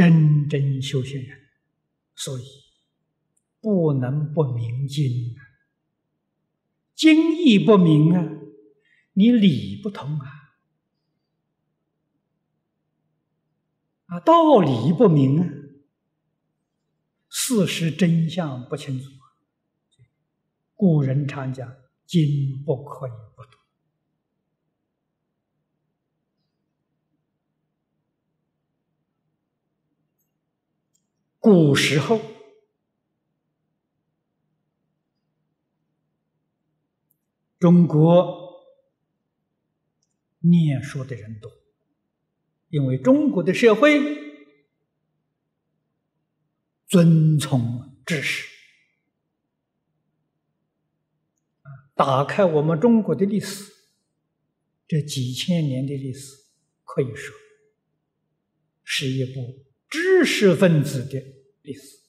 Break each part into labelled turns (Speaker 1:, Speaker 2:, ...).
Speaker 1: 真正修行人，所以不能不明经。经义不明啊，你理不通啊，啊，道理不明啊，事实真相不清楚。古人常讲，经不可以不。古时候。中国念书的人多，因为中国的社会遵从知识。打开我们中国的历史，这几千年的历史，可以说是一部知识分子的意思。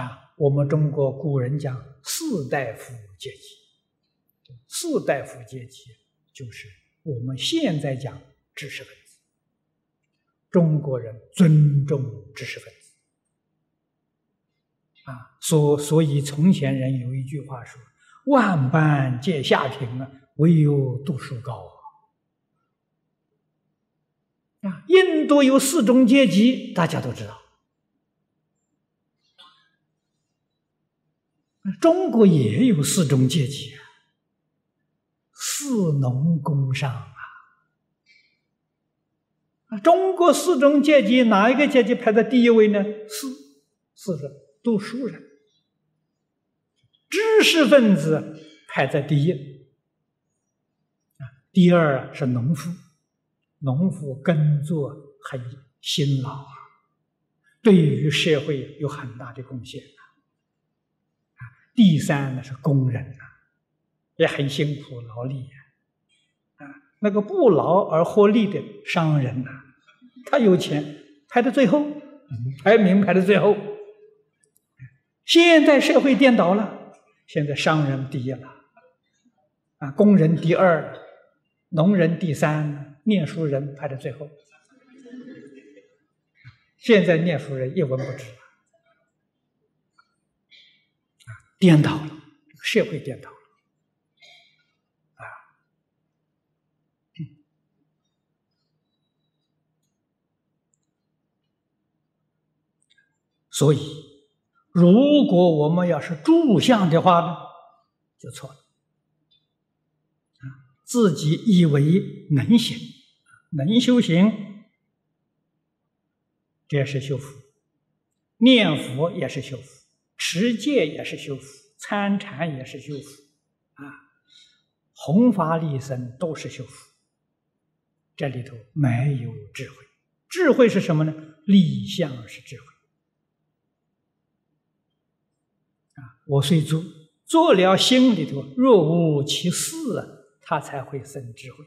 Speaker 1: 啊，我们中国古人讲士大夫阶级，士大夫阶级就是我们现在讲知识分子。中国人尊重知识分子，啊，所所以从前人有一句话说：“万般皆下品啊，唯有读书高。”啊，印度有四种阶级，大家都知道。中国也有四种阶级啊，士农工商啊。中国四种阶级哪一个阶级排在第一位呢？四，四是读书人，知识分子排在第一。第二是农夫，农夫耕作很辛劳啊，对于社会有很大的贡献啊。第三呢是工人呐，也很辛苦劳力呀，啊，那个不劳而获利的商人呐，他有钱排到最后，排名排到最后。现在社会颠倒了，现在商人第一了，啊，工人第二，农人第三，念书人排在最后。现在念书人一文不值啊。颠倒了，社会颠倒了，啊！所以，如果我们要是住相的话呢，就错了。啊，自己以为能行，能修行，这是修福；念佛也是修福。持戒也是修福，参禅也是修福，啊，弘法利生都是修福。这里头没有智慧，智慧是什么呢？立相是智慧。啊，我虽做做了心里头若无其事，他才会生智慧。